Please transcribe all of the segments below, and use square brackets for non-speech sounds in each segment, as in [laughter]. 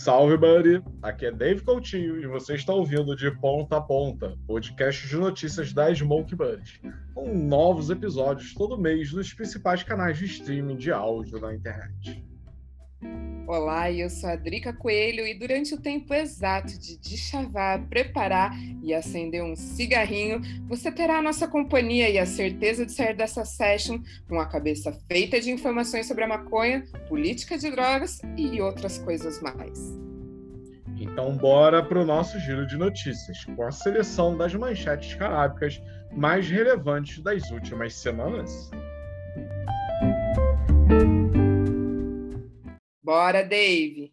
Salve, buddy! Aqui é Dave Coutinho e você está ouvindo de Ponta a Ponta, podcast de notícias da Smoke Buddies, com novos episódios todo mês nos principais canais de streaming de áudio na internet. Olá, eu sou a Drica Coelho e durante o tempo exato de deschavar, preparar e acender um cigarrinho, você terá a nossa companhia e a certeza de sair dessa session com a cabeça feita de informações sobre a maconha, política de drogas e outras coisas mais. Então, bora para o nosso giro de notícias, com a seleção das manchetes carábicas mais relevantes das últimas semanas. Bora, Dave!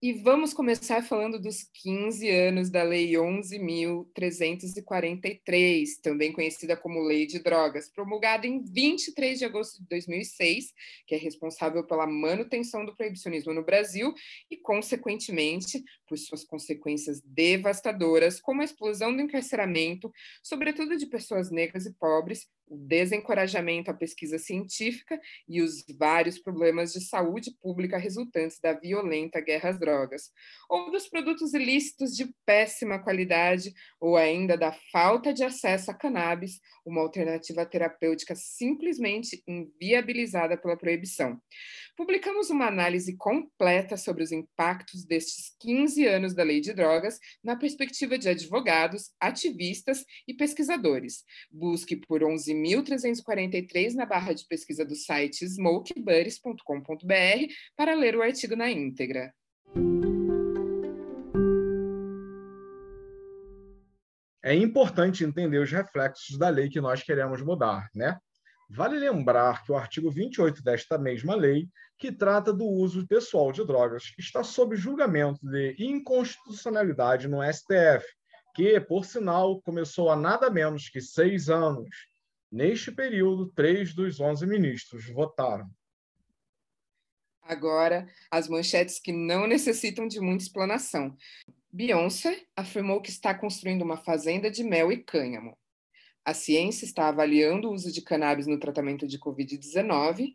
E vamos começar falando dos 15 anos da Lei 11.343, também conhecida como Lei de Drogas, promulgada em 23 de agosto de 2006, que é responsável pela manutenção do proibicionismo no Brasil e, consequentemente, por suas consequências devastadoras, como a explosão do encarceramento, sobretudo de pessoas negras e pobres, o desencorajamento à pesquisa científica e os vários problemas de saúde pública resultantes da violenta guerra às drogas, ou dos produtos ilícitos de péssima qualidade, ou ainda da falta de acesso a cannabis, uma alternativa terapêutica simplesmente inviabilizada pela proibição. Publicamos uma análise completa sobre os impactos destes 15 anos da lei de drogas na perspectiva de advogados, ativistas e pesquisadores. Busque por 11.343 na barra de pesquisa do site smokebuddies.com.br para ler o artigo na íntegra. É importante entender os reflexos da lei que nós queremos mudar, né? Vale lembrar que o artigo 28 desta mesma lei, que trata do uso pessoal de drogas, está sob julgamento de inconstitucionalidade no STF, que, por sinal, começou há nada menos que seis anos. Neste período, três dos onze ministros votaram. Agora, as manchetes que não necessitam de muita explanação. Beyoncé afirmou que está construindo uma fazenda de mel e cânhamo. A ciência está avaliando o uso de cannabis no tratamento de Covid-19.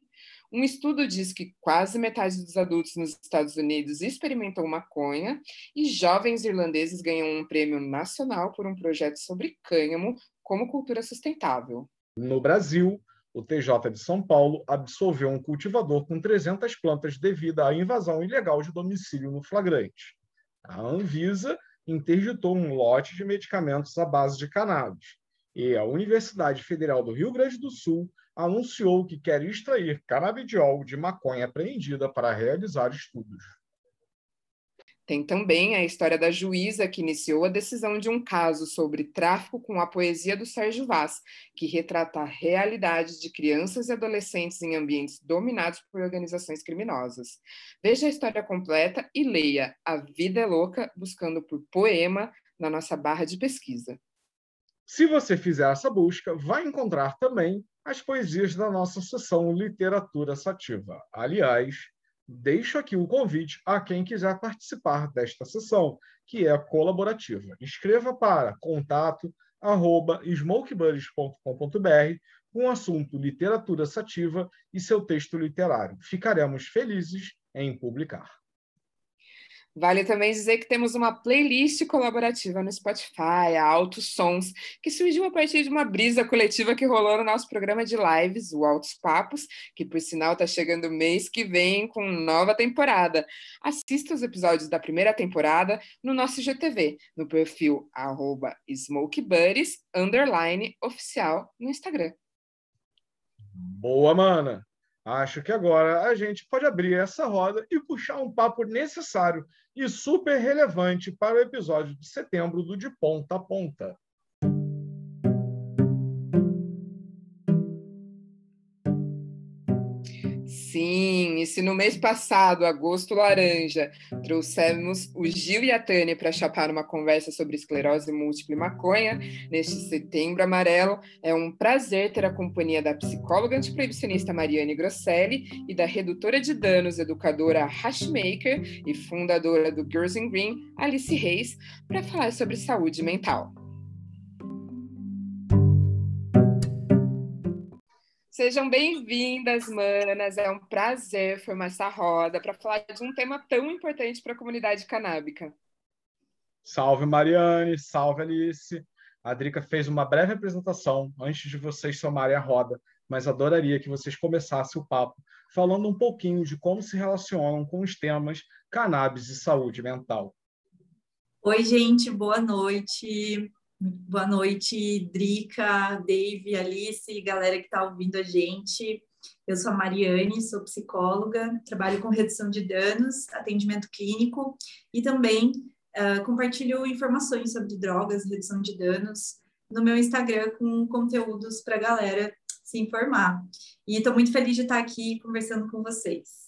Um estudo diz que quase metade dos adultos nos Estados Unidos experimentou maconha e jovens irlandeses ganham um prêmio nacional por um projeto sobre cânhamo como cultura sustentável. No Brasil, o TJ de São Paulo absolveu um cultivador com 300 plantas devido à invasão ilegal de domicílio no flagrante. A Anvisa interditou um lote de medicamentos à base de cannabis e a Universidade Federal do Rio Grande do Sul anunciou que quer extrair canabidiol de maconha apreendida para realizar estudos. Tem também a história da juíza que iniciou a decisão de um caso sobre tráfico com a poesia do Sérgio Vaz, que retrata a realidade de crianças e adolescentes em ambientes dominados por organizações criminosas. Veja a história completa e leia A Vida é Louca, buscando por poema na nossa barra de pesquisa. Se você fizer essa busca, vai encontrar também as poesias da nossa sessão Literatura Sativa. Aliás, deixo aqui o convite a quem quiser participar desta sessão, que é colaborativa. Escreva para contato arroba smokebuddies.com.br com o assunto literatura sativa e seu texto literário. Ficaremos felizes em publicar. Vale também dizer que temos uma playlist colaborativa no Spotify, Altos Sons, que surgiu a partir de uma brisa coletiva que rolou no nosso programa de lives, o Altos Papos, que por sinal está chegando mês que vem com nova temporada. Assista os episódios da primeira temporada no nosso GTV, no perfil arroba underline, oficial no Instagram. Boa, mana! Acho que agora a gente pode abrir essa roda e puxar um papo necessário e super relevante para o episódio de setembro do De Ponta a Ponta. Se no mês passado, agosto laranja, trouxemos o Gil e a Tânia para chapar uma conversa sobre esclerose múltipla e maconha, neste setembro amarelo, é um prazer ter a companhia da psicóloga antiproibicionista Mariane Grosselli e da redutora de danos, educadora Hashmaker e fundadora do Girls in Green, Alice Reis, para falar sobre saúde mental. Sejam bem-vindas, manas. É um prazer formar essa roda para falar de um tema tão importante para a comunidade canábica. Salve, Mariane. Salve, Alice. A Drica fez uma breve apresentação antes de vocês somarem a roda, mas adoraria que vocês começassem o papo falando um pouquinho de como se relacionam com os temas cannabis e saúde mental. Oi, gente, boa noite. Boa noite, Drica, Dave, Alice, galera que está ouvindo a gente. Eu sou a Mariane, sou psicóloga, trabalho com redução de danos, atendimento clínico e também uh, compartilho informações sobre drogas, redução de danos no meu Instagram com conteúdos para a galera se informar. E estou muito feliz de estar aqui conversando com vocês.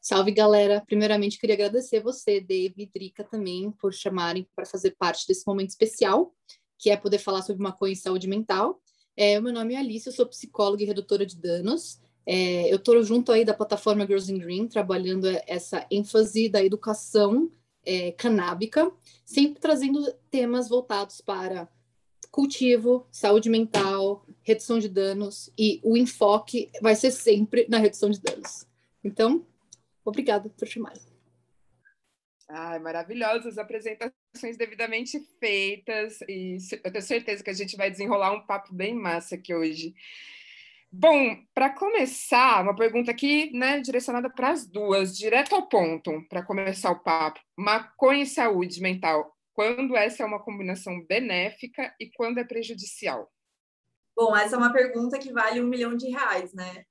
Salve, galera! Primeiramente, queria agradecer você, Dave e Drica, também, por chamarem para fazer parte desse momento especial, que é poder falar sobre maconha e saúde mental. É, o meu nome é Alice, eu sou psicóloga e redutora de danos. É, eu estou junto aí da plataforma Girls in Green, trabalhando essa ênfase da educação é, canábica, sempre trazendo temas voltados para cultivo, saúde mental, redução de danos, e o enfoque vai ser sempre na redução de danos. Então, Obrigada por chamar. Ai, maravilhosas apresentações devidamente feitas e eu tenho certeza que a gente vai desenrolar um papo bem massa aqui hoje. Bom, para começar, uma pergunta aqui, né, direcionada para as duas, direto ao ponto, para começar o papo. Maconha e saúde mental, quando essa é uma combinação benéfica e quando é prejudicial? Bom, essa é uma pergunta que vale um milhão de reais, né?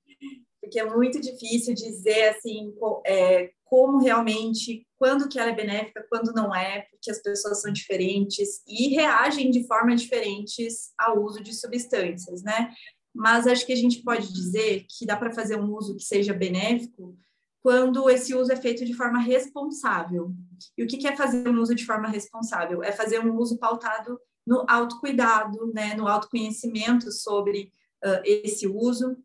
Porque é muito difícil dizer assim é, como realmente, quando que ela é benéfica, quando não é, porque as pessoas são diferentes e reagem de forma diferentes ao uso de substâncias, né? Mas acho que a gente pode dizer que dá para fazer um uso que seja benéfico quando esse uso é feito de forma responsável. E o que é fazer um uso de forma responsável? É fazer um uso pautado no autocuidado, né, no autoconhecimento sobre uh, esse uso,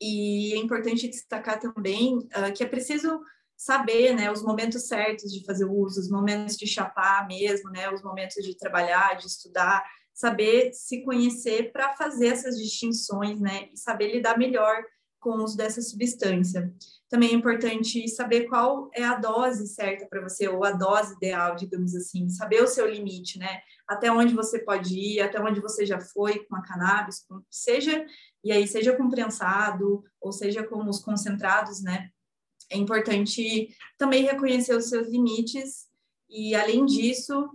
e é importante destacar também uh, que é preciso saber, né, os momentos certos de fazer uso, os momentos de chapar mesmo, né, os momentos de trabalhar, de estudar, saber se conhecer para fazer essas distinções, né, e saber lidar melhor com o uso dessa substância. Também é importante saber qual é a dose certa para você, ou a dose ideal, digamos assim, saber o seu limite, né? Até onde você pode ir, até onde você já foi com a cannabis, seja e aí seja com prensado ou seja com os concentrados, né? É importante também reconhecer os seus limites e, além disso,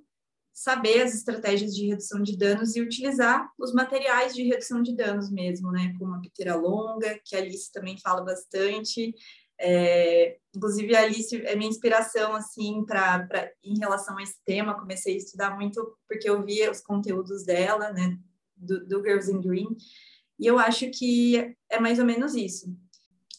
saber as estratégias de redução de danos e utilizar os materiais de redução de danos mesmo, né? Como a piteira longa, que a Alice também fala bastante. É, inclusive, a Alice é minha inspiração, assim, para em relação a esse tema. Comecei a estudar muito porque eu via os conteúdos dela, né? Do, do Girls in Green. E eu acho que é mais ou menos isso.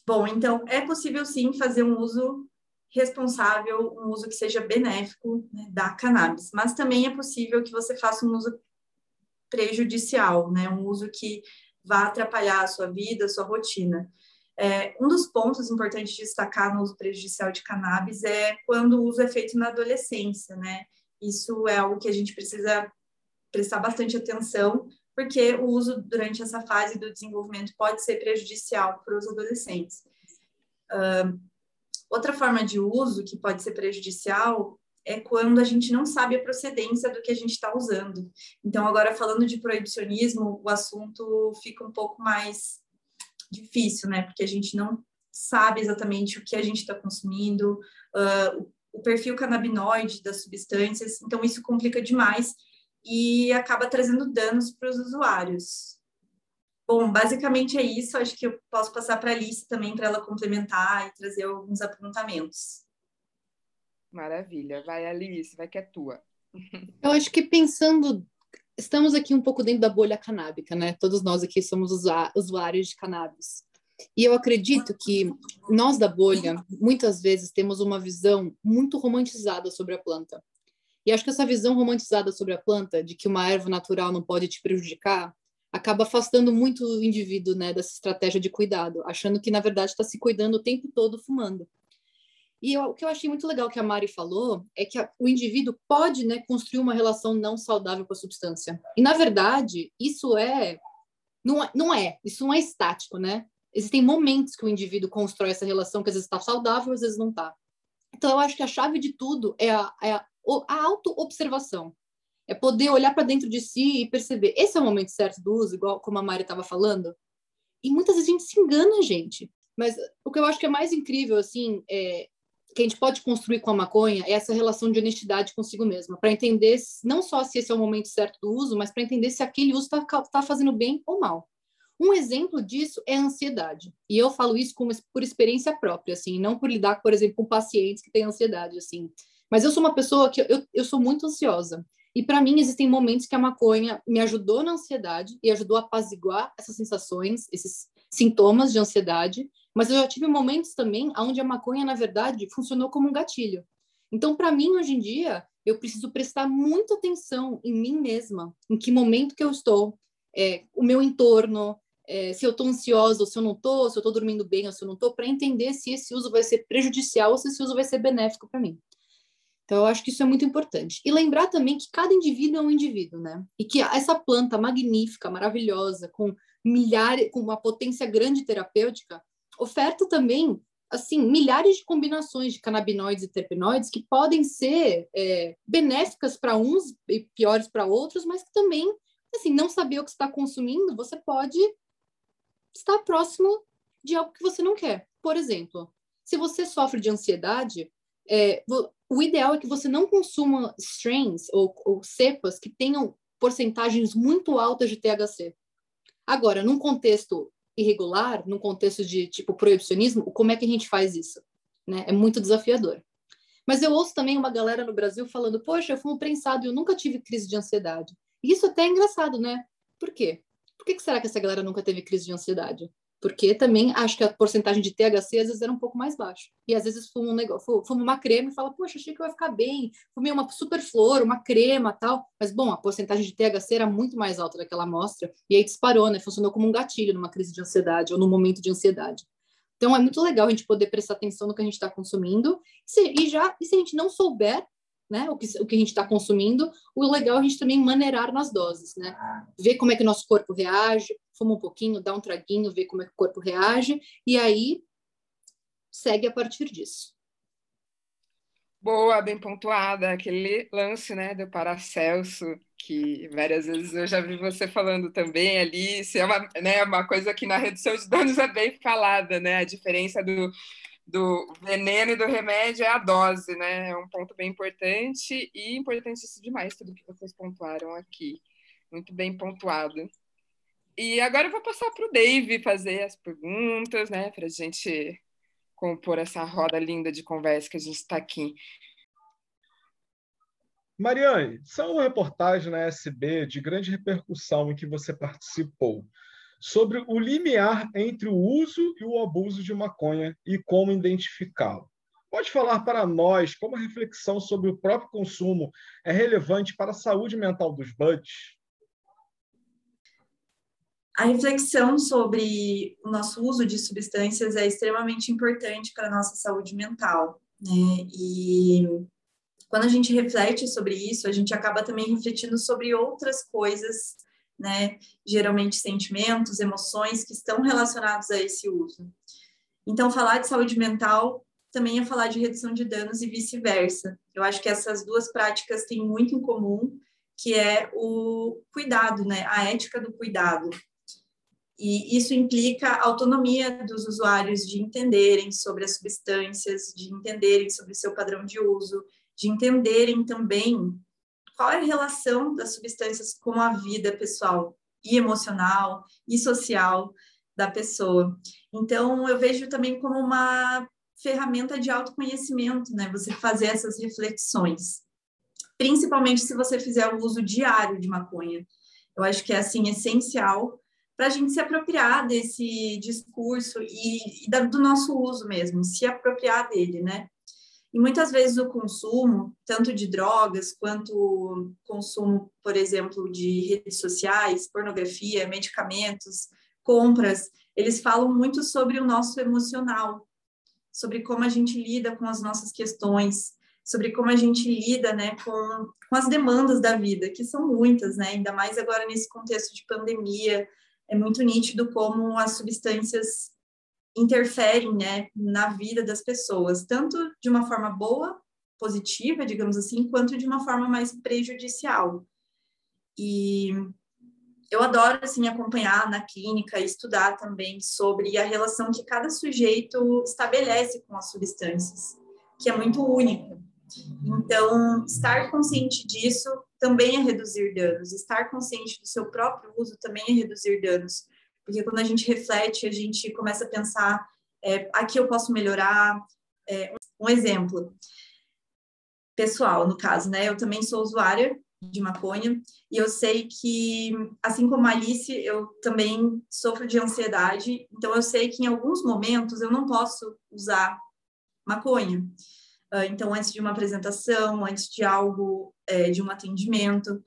Bom, então é possível sim fazer um uso responsável, um uso que seja benéfico né, da cannabis, mas também é possível que você faça um uso prejudicial, né, um uso que vá atrapalhar a sua vida, a sua rotina. É, um dos pontos importantes de destacar no uso prejudicial de cannabis é quando o uso é feito na adolescência, né? Isso é algo que a gente precisa prestar bastante atenção, porque o uso durante essa fase do desenvolvimento pode ser prejudicial para os adolescentes. Uh, outra forma de uso que pode ser prejudicial é quando a gente não sabe a procedência do que a gente está usando. Então, agora falando de proibicionismo, o assunto fica um pouco mais difícil, né? Porque a gente não sabe exatamente o que a gente está consumindo, uh, o perfil canabinoide das substâncias, então isso complica demais e acaba trazendo danos para os usuários. Bom, basicamente é isso. Acho que eu posso passar para a Alice também para ela complementar e trazer alguns apontamentos. Maravilha. Vai, Alice, vai que é tua. Eu acho que pensando, estamos aqui um pouco dentro da bolha canábica, né? Todos nós aqui somos usuários de cannabis. E eu acredito que nós da bolha, muitas vezes, temos uma visão muito romantizada sobre a planta. E acho que essa visão romantizada sobre a planta, de que uma erva natural não pode te prejudicar, acaba afastando muito o indivíduo né, dessa estratégia de cuidado, achando que, na verdade, está se cuidando o tempo todo fumando. E eu, o que eu achei muito legal que a Mari falou é que a, o indivíduo pode né, construir uma relação não saudável com a substância. E, na verdade, isso é Não, é, não é, isso não é estático, né? Existem momentos que o indivíduo constrói essa relação que às vezes está saudável, às vezes não está. Então, eu acho que a chave de tudo é a, é a, a auto-observação. É poder olhar para dentro de si e perceber, esse é o momento certo do uso, igual como a Mari estava falando? E muitas vezes a gente se engana, gente. Mas o que eu acho que é mais incrível, assim, é, que a gente pode construir com a maconha é essa relação de honestidade consigo mesma, para entender não só se esse é o momento certo do uso, mas para entender se aquele uso está tá fazendo bem ou mal. Um exemplo disso é a ansiedade. E eu falo isso com, por experiência própria, assim, não por lidar, por exemplo, com pacientes que têm ansiedade, assim. Mas eu sou uma pessoa que eu, eu sou muito ansiosa. E para mim existem momentos que a maconha me ajudou na ansiedade e ajudou a apaziguar essas sensações, esses sintomas de ansiedade, mas eu já tive momentos também onde a maconha, na verdade, funcionou como um gatilho. Então, para mim, hoje em dia, eu preciso prestar muita atenção em mim mesma, em que momento que eu estou, é, o meu entorno, é, se eu estou ansiosa ou se eu não estou, se eu estou dormindo bem ou se eu não estou, para entender se esse uso vai ser prejudicial ou se esse uso vai ser benéfico para mim. Então, eu acho que isso é muito importante. E lembrar também que cada indivíduo é um indivíduo, né? E que essa planta magnífica, maravilhosa, com milhares, com uma potência grande terapêutica, oferta também assim milhares de combinações de canabinoides e terpenoides que podem ser é, benéficas para uns e piores para outros, mas que também assim não saber o que está consumindo, você pode estar próximo de algo que você não quer. Por exemplo, se você sofre de ansiedade, é, o ideal é que você não consuma strains ou, ou cepas que tenham porcentagens muito altas de THC. Agora, num contexto irregular, num contexto de tipo proibicionismo, como é que a gente faz isso? Né? É muito desafiador. Mas eu ouço também uma galera no Brasil falando: Poxa, eu fumo prensado e eu nunca tive crise de ansiedade. E isso até é engraçado, né? Por quê? Por que, que será que essa galera nunca teve crise de ansiedade? Porque também acho que a porcentagem de THC às vezes era um pouco mais baixa. E às vezes fuma um negócio, fuma uma crema e fala, poxa, achei que vai ficar bem, fumei uma super flor, uma crema tal, mas bom, a porcentagem de THC era muito mais alta daquela amostra, e aí disparou, né? Funcionou como um gatilho numa crise de ansiedade ou num momento de ansiedade. Então é muito legal a gente poder prestar atenção no que a gente está consumindo, e já, e se a gente não souber né, o que, o que a gente está consumindo, o legal é a gente também maneirar nas doses, né? Ver como é que o nosso corpo reage, fuma um pouquinho, dá um traguinho, ver como é que o corpo reage, e aí segue a partir disso. Boa, bem pontuada. Aquele lance, né, do Paracelso, que várias vezes eu já vi você falando também ali, isso é uma, né, uma coisa que na redução de danos é bem falada, né, a diferença do do veneno e do remédio é a dose, né? É um ponto bem importante e importantíssimo demais tudo que vocês pontuaram aqui. Muito bem pontuado. E agora eu vou passar para o Dave fazer as perguntas, né? Para a gente compor essa roda linda de conversa que a gente está aqui. Mariane, são reportagens na SB de grande repercussão em que você participou sobre o limiar entre o uso e o abuso de maconha e como identificá-lo. Pode falar para nós como a reflexão sobre o próprio consumo é relevante para a saúde mental dos buds? A reflexão sobre o nosso uso de substâncias é extremamente importante para a nossa saúde mental. Né? E quando a gente reflete sobre isso, a gente acaba também refletindo sobre outras coisas né? Geralmente sentimentos, emoções que estão relacionados a esse uso. Então, falar de saúde mental também é falar de redução de danos e vice-versa. Eu acho que essas duas práticas têm muito em comum, que é o cuidado, né? A ética do cuidado. E isso implica a autonomia dos usuários de entenderem sobre as substâncias, de entenderem sobre o seu padrão de uso, de entenderem também qual é a relação das substâncias com a vida pessoal e emocional e social da pessoa. Então, eu vejo também como uma ferramenta de autoconhecimento, né? Você fazer essas reflexões, principalmente se você fizer o uso diário de maconha. Eu acho que é assim essencial para a gente se apropriar desse discurso e, e da, do nosso uso mesmo, se apropriar dele, né? E muitas vezes o consumo, tanto de drogas quanto consumo, por exemplo, de redes sociais, pornografia, medicamentos, compras, eles falam muito sobre o nosso emocional, sobre como a gente lida com as nossas questões, sobre como a gente lida né, com, com as demandas da vida, que são muitas, né? ainda mais agora nesse contexto de pandemia, é muito nítido como as substâncias interferem né, na vida das pessoas, tanto de uma forma boa, positiva, digamos assim, quanto de uma forma mais prejudicial. E eu adoro assim acompanhar na clínica e estudar também sobre a relação que cada sujeito estabelece com as substâncias, que é muito única. Então, estar consciente disso também é reduzir danos, estar consciente do seu próprio uso também é reduzir danos, porque quando a gente reflete, a gente começa a pensar: é, aqui eu posso melhorar. É, um exemplo pessoal, no caso, né? Eu também sou usuária de maconha e eu sei que, assim como a Alice, eu também sofro de ansiedade, então eu sei que em alguns momentos eu não posso usar maconha. Ah, então, antes de uma apresentação, antes de algo, é, de um atendimento.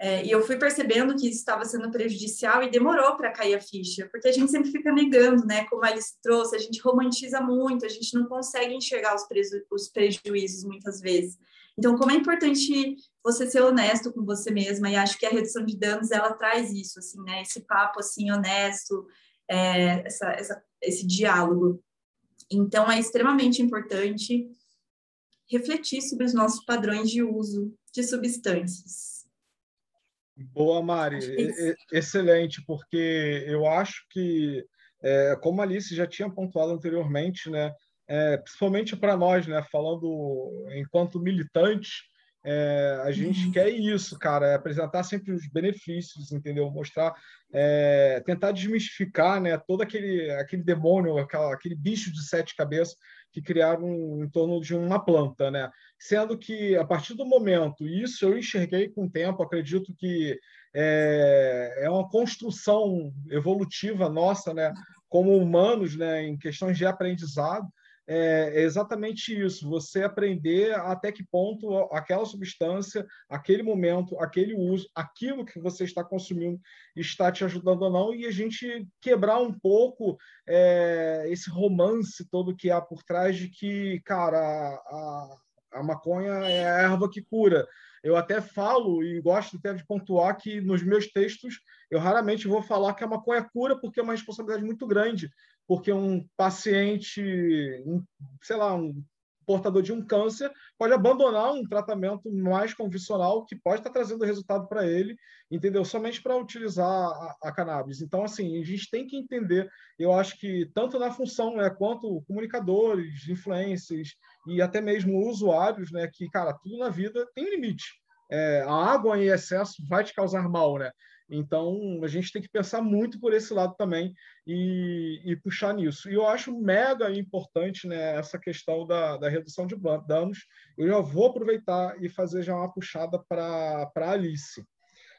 É, e eu fui percebendo que isso estava sendo prejudicial e demorou para cair a ficha, porque a gente sempre fica negando, né? Como a Alice trouxe, a gente romantiza muito, a gente não consegue enxergar os, os prejuízos muitas vezes. Então, como é importante você ser honesto com você mesma, e acho que a redução de danos, ela traz isso, assim, né? Esse papo, assim, honesto, é, essa, essa, esse diálogo. Então, é extremamente importante refletir sobre os nossos padrões de uso de substâncias. Boa, Mari. É excelente, porque eu acho que, é, como a Alice já tinha pontuado anteriormente, né, é, principalmente para nós, né, falando enquanto militantes, é, a gente uhum. quer isso, cara, é apresentar sempre os benefícios, entendeu? Mostrar, tentar desmistificar, né, todo aquele, aquele demônio, aquela, aquele bicho de sete cabeças que criaram em torno de uma planta, né? Sendo que a partir do momento, isso eu enxerguei com o tempo, acredito que é, é uma construção evolutiva nossa, né? Como humanos, né? Em questões de aprendizado, é, é exatamente isso, você aprender até que ponto aquela substância, aquele momento, aquele uso, aquilo que você está consumindo está te ajudando ou não, e a gente quebrar um pouco é, esse romance todo que há por trás de que, cara, a, a maconha é a erva que cura. Eu até falo e gosto até de pontuar que nos meus textos eu raramente vou falar que a maconha cura porque é uma responsabilidade muito grande porque um paciente, sei lá, um portador de um câncer pode abandonar um tratamento mais convencional que pode estar trazendo resultado para ele, entendeu? Somente para utilizar a, a, cannabis. Então, assim, a gente tem que entender, eu acho que tanto na função, né, quanto comunicadores, influencers e até mesmo usuários, né, que, cara, tudo na vida tem limite. É, a água em excesso vai te causar mal, né? Então, a gente tem que pensar muito por esse lado também e, e puxar nisso. E eu acho mega importante né, essa questão da, da redução de danos. Eu já vou aproveitar e fazer já uma puxada para a Alice.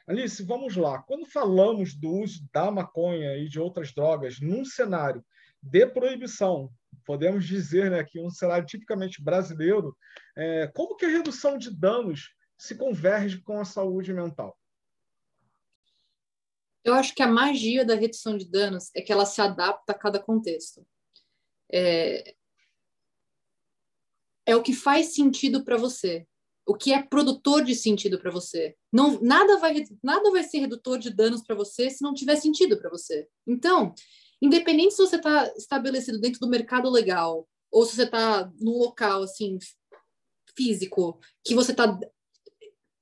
Alice, vamos lá. Quando falamos do uso da maconha e de outras drogas num cenário de proibição, podemos dizer né, que um cenário tipicamente brasileiro, é, como que a redução de danos se converge com a saúde mental? Eu acho que a magia da redução de danos é que ela se adapta a cada contexto. É, é o que faz sentido para você, o que é produtor de sentido para você. Não, nada vai nada vai ser redutor de danos para você se não tiver sentido para você. Então, independente se você está estabelecido dentro do mercado legal ou se você está num local assim físico que você está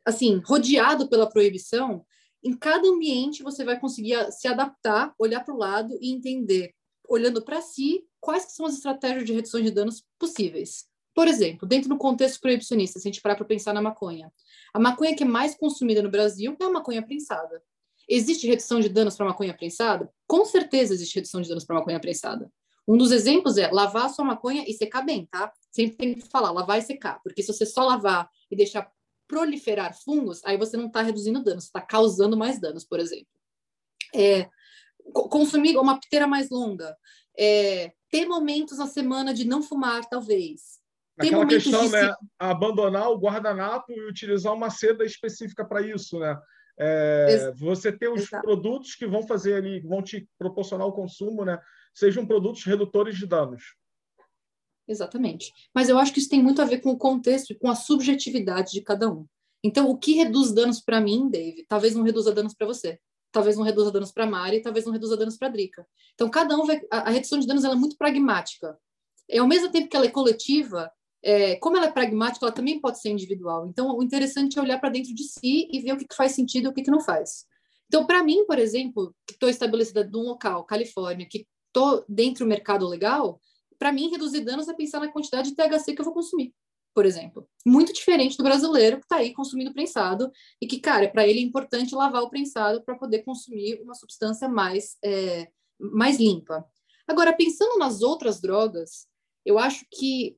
assim rodeado pela proibição, em cada ambiente você vai conseguir se adaptar, olhar para o lado e entender, olhando para si, quais são as estratégias de redução de danos possíveis. Por exemplo, dentro do contexto proibicionista, se a gente parar para pensar na maconha, a maconha que é mais consumida no Brasil é a maconha prensada. Existe redução de danos para maconha prensada? Com certeza existe redução de danos para maconha prensada. Um dos exemplos é lavar a sua maconha e secar bem, tá? Sempre tem que falar, lavar e secar, porque se você só lavar e deixar proliferar fungos, aí você não está reduzindo danos, você está causando mais danos, por exemplo. É, consumir uma piteira mais longa, é, ter momentos na semana de não fumar, talvez. Ter Aquela questão, de... né? Abandonar o guardanapo e utilizar uma seda específica para isso, né? É, você ter os Exato. produtos que vão fazer ali, vão te proporcionar o consumo, né? Sejam produtos redutores de danos. Exatamente. Mas eu acho que isso tem muito a ver com o contexto e com a subjetividade de cada um. Então, o que reduz danos para mim, Dave, talvez não reduza danos para você. talvez não reduza danos para Mari, talvez não reduza danos para Drica. Então, cada um vai. A, a redução de danos é muito pragmática. E, ao mesmo tempo que ela é coletiva, é, como ela é pragmática, ela também pode ser individual. Então, o interessante é olhar para dentro de si e ver o que, que faz sentido e o que, que não faz. Então, para mim, por exemplo, que estou estabelecida num local, Califórnia, que estou dentro do mercado legal, para mim, reduzir danos é pensar na quantidade de THC que eu vou consumir, por exemplo. Muito diferente do brasileiro que está aí consumindo prensado e que, cara, para ele é importante lavar o prensado para poder consumir uma substância mais, é, mais limpa. Agora, pensando nas outras drogas, eu acho que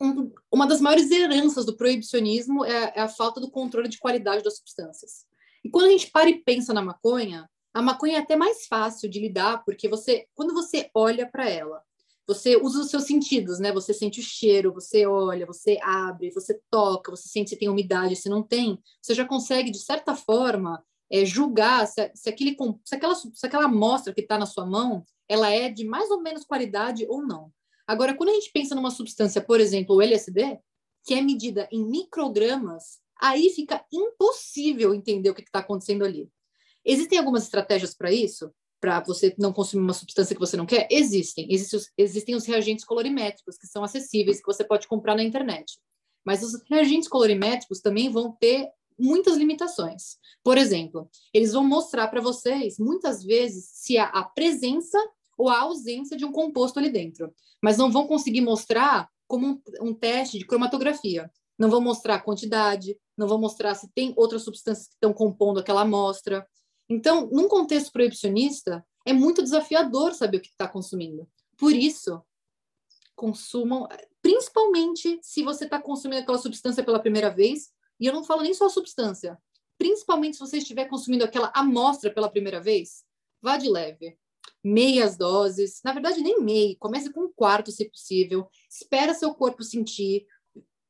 um, uma das maiores heranças do proibicionismo é, é a falta do controle de qualidade das substâncias. E quando a gente para e pensa na maconha, a maconha é até mais fácil de lidar, porque você, quando você olha para ela, você usa os seus sentidos, né? Você sente o cheiro, você olha, você abre, você toca, você sente se tem umidade, se não tem. Você já consegue, de certa forma, é, julgar se, se, aquele, se, aquela, se aquela amostra que está na sua mão, ela é de mais ou menos qualidade ou não. Agora, quando a gente pensa numa substância, por exemplo, o LSD, que é medida em microgramas, aí fica impossível entender o que está acontecendo ali. Existem algumas estratégias para isso? Para você não consumir uma substância que você não quer? Existem. Existem os, existem os reagentes colorimétricos, que são acessíveis, que você pode comprar na internet. Mas os reagentes colorimétricos também vão ter muitas limitações. Por exemplo, eles vão mostrar para vocês, muitas vezes, se há a presença ou a ausência de um composto ali dentro. Mas não vão conseguir mostrar como um, um teste de cromatografia não vão mostrar a quantidade, não vão mostrar se tem outras substâncias que estão compondo aquela amostra. Então, num contexto proibicionista, é muito desafiador saber o que está consumindo. Por isso, consumam, principalmente se você está consumindo aquela substância pela primeira vez, e eu não falo nem só a substância, principalmente se você estiver consumindo aquela amostra pela primeira vez, vá de leve. Meias doses, na verdade, nem meio, comece com um quarto, se possível, espera seu corpo sentir,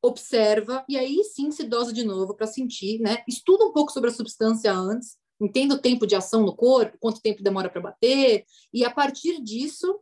observa e aí sim se dosa de novo para sentir, né? Estuda um pouco sobre a substância antes, entenda o tempo de ação no corpo, quanto tempo demora para bater, e a partir disso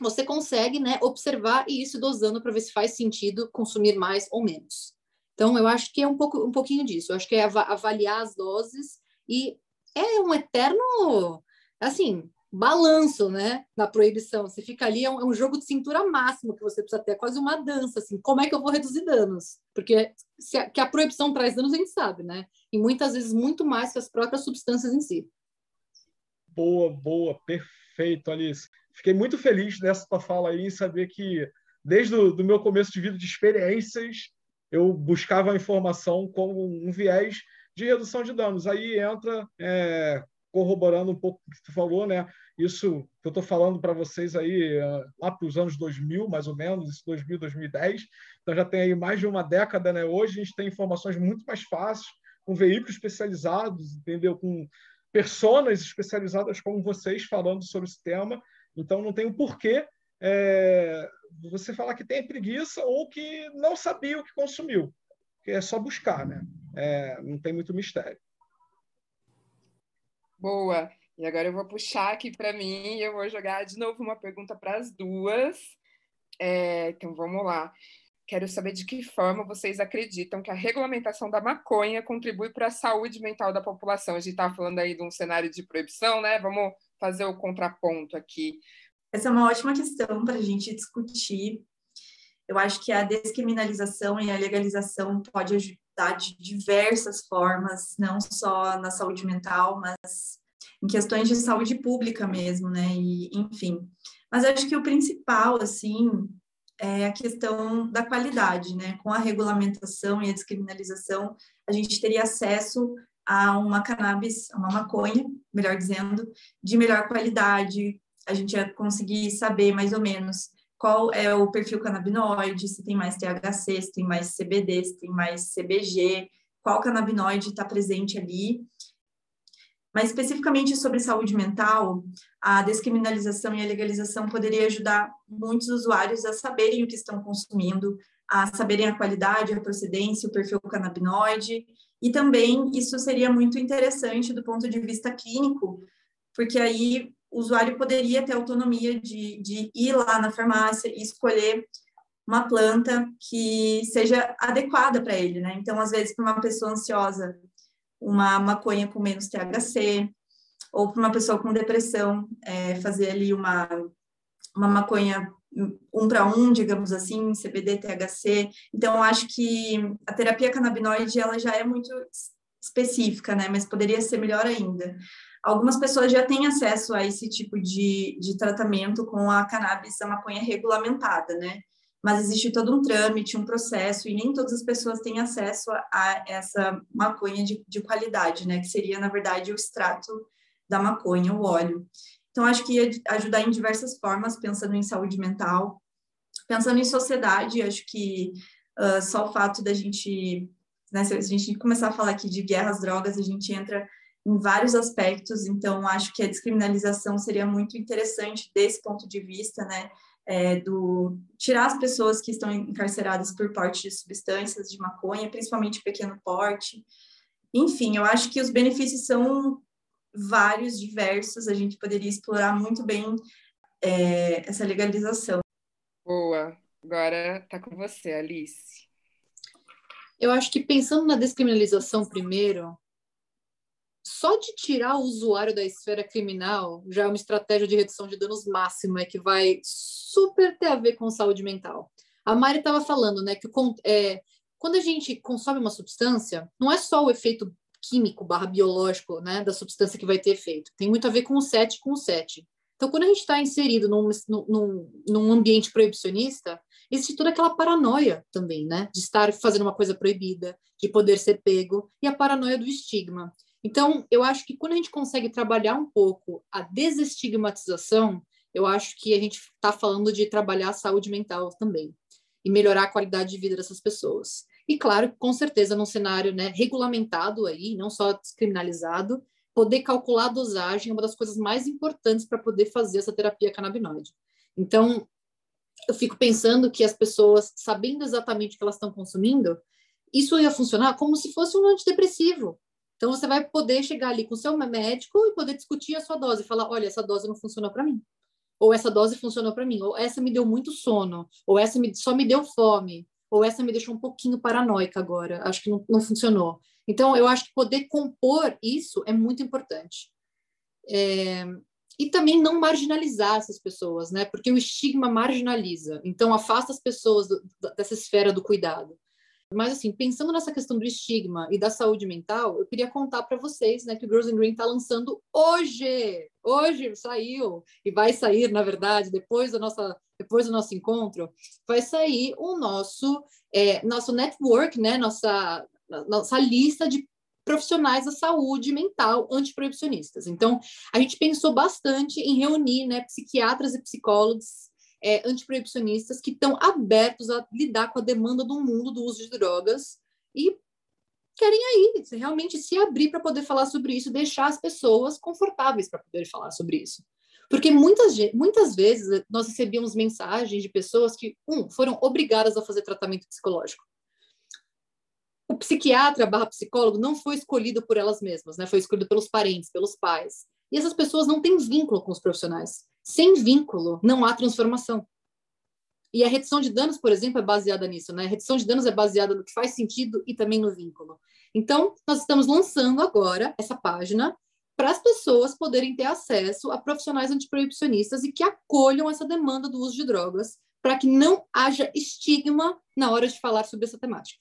você consegue, né, observar e ir se dosando para ver se faz sentido consumir mais ou menos. Então eu acho que é um pouco um pouquinho disso. Eu acho que é avaliar as doses e é um eterno assim, balanço, né, na proibição. Você fica ali, é um, é um, jogo de cintura máximo que você precisa ter, é quase uma dança, assim, como é que eu vou reduzir danos? Porque a, que a proibição traz danos, a gente sabe, né? E muitas vezes muito mais que as próprias substâncias em si. Boa, boa, perfeito, Alice. Fiquei muito feliz nessa tua fala aí, em saber que desde o do meu começo de vida de experiências, eu buscava a informação como um viés de redução de danos. Aí entra é, corroborando um pouco o que tu falou, né? Isso que eu estou falando para vocês aí eh, lá para os anos 2000, mais ou menos, isso 2000, 2010. Então já tem aí mais de uma década, né? Hoje a gente tem informações muito mais fáceis, com veículos especializados, entendeu? Com pessoas especializadas como vocês falando sobre esse tema. Então não tem o um porquê é, você falar que tem preguiça ou que não sabia o que consumiu. É só buscar, né? É, não tem muito mistério. Boa. E agora eu vou puxar aqui para mim e eu vou jogar de novo uma pergunta para as duas. É, então vamos lá. Quero saber de que forma vocês acreditam que a regulamentação da maconha contribui para a saúde mental da população. A gente está falando aí de um cenário de proibição, né? Vamos fazer o contraponto aqui. Essa é uma ótima questão para a gente discutir. Eu acho que a descriminalização e a legalização pode tá? de diversas formas, não só na saúde mental, mas em questões de saúde pública mesmo, né? E, enfim. Mas acho que o principal, assim, é a questão da qualidade, né? Com a regulamentação e a descriminalização, a gente teria acesso a uma cannabis, a uma maconha, melhor dizendo, de melhor qualidade. A gente ia conseguir saber mais ou menos qual é o perfil canabinoide, se tem mais THC, se tem mais CBD, se tem mais CBG, qual canabinoide está presente ali. Mas especificamente sobre saúde mental, a descriminalização e a legalização poderia ajudar muitos usuários a saberem o que estão consumindo, a saberem a qualidade, a procedência, o perfil canabinoide, e também isso seria muito interessante do ponto de vista clínico, porque aí o usuário poderia ter autonomia de, de ir lá na farmácia e escolher uma planta que seja adequada para ele, né? Então, às vezes, para uma pessoa ansiosa, uma maconha com menos THC, ou para uma pessoa com depressão, é, fazer ali uma, uma maconha um para um, digamos assim, CBD, THC. Então, acho que a terapia canabinoide ela já é muito específica, né? Mas poderia ser melhor ainda. Algumas pessoas já têm acesso a esse tipo de, de tratamento com a cannabis, a maconha regulamentada, né? Mas existe todo um trâmite, um processo, e nem todas as pessoas têm acesso a, essa maconha de, de qualidade, né? Que seria, na verdade, o extrato da maconha, o óleo. Então, acho que ia ajudar em diversas formas, pensando em saúde mental, pensando em sociedade, acho que uh, só o fato da gente, né, se a gente começar a falar aqui de guerras, drogas, a gente entra em vários aspectos, então acho que a descriminalização seria muito interessante desse ponto de vista, né, é, do tirar as pessoas que estão encarceradas por porte de substâncias de maconha, principalmente pequeno porte. Enfim, eu acho que os benefícios são vários, diversos, a gente poderia explorar muito bem é, essa legalização. Boa, agora está com você, Alice. Eu acho que pensando na descriminalização primeiro, só de tirar o usuário da esfera criminal já é uma estratégia de redução de danos máxima que vai super ter a ver com saúde mental. A Mari estava falando, né, que é, quando a gente consome uma substância, não é só o efeito químico barra biológico né, da substância que vai ter efeito. Tem muito a ver com o set com o set. Então, quando a gente está inserido num, num, num ambiente proibicionista, existe toda aquela paranoia também, né? De estar fazendo uma coisa proibida, de poder ser pego, e a paranoia do estigma. Então, eu acho que quando a gente consegue trabalhar um pouco a desestigmatização, eu acho que a gente está falando de trabalhar a saúde mental também e melhorar a qualidade de vida dessas pessoas. E claro, com certeza, num cenário né, regulamentado aí, não só descriminalizado, poder calcular a dosagem é uma das coisas mais importantes para poder fazer essa terapia canabinoide. Então, eu fico pensando que as pessoas, sabendo exatamente o que elas estão consumindo, isso ia funcionar como se fosse um antidepressivo. Então, você vai poder chegar ali com o seu médico e poder discutir a sua dose, falar: olha, essa dose não funcionou para mim. Ou essa dose funcionou para mim. Ou essa me deu muito sono. Ou essa me, só me deu fome ou essa me deixou um pouquinho paranoica agora, acho que não, não funcionou. Então, eu acho que poder compor isso é muito importante. É, e também não marginalizar essas pessoas, né? Porque o estigma marginaliza, então afasta as pessoas do, dessa esfera do cuidado. Mas, assim, pensando nessa questão do estigma e da saúde mental, eu queria contar para vocês né, que o Girls Green está lançando hoje. Hoje saiu, e vai sair, na verdade, depois, da nossa, depois do nosso encontro, vai sair o nosso, é, nosso network, né, nossa, nossa lista de profissionais da saúde mental antiproibicionistas. Então, a gente pensou bastante em reunir né, psiquiatras e psicólogos é, antiproibicionistas que estão abertos a lidar com a demanda do mundo do uso de drogas e querem aí realmente se abrir para poder falar sobre isso, deixar as pessoas confortáveis para poder falar sobre isso. Porque muitas, muitas vezes nós recebíamos mensagens de pessoas que, um, foram obrigadas a fazer tratamento psicológico. O psiquiatra barra psicólogo não foi escolhido por elas mesmas, né? foi escolhido pelos parentes, pelos pais. E essas pessoas não têm vínculo com os profissionais. Sem vínculo, não há transformação. E a redução de danos, por exemplo, é baseada nisso, né? A redução de danos é baseada no que faz sentido e também no vínculo. Então, nós estamos lançando agora essa página para as pessoas poderem ter acesso a profissionais antiproibicionistas e que acolham essa demanda do uso de drogas, para que não haja estigma na hora de falar sobre essa temática.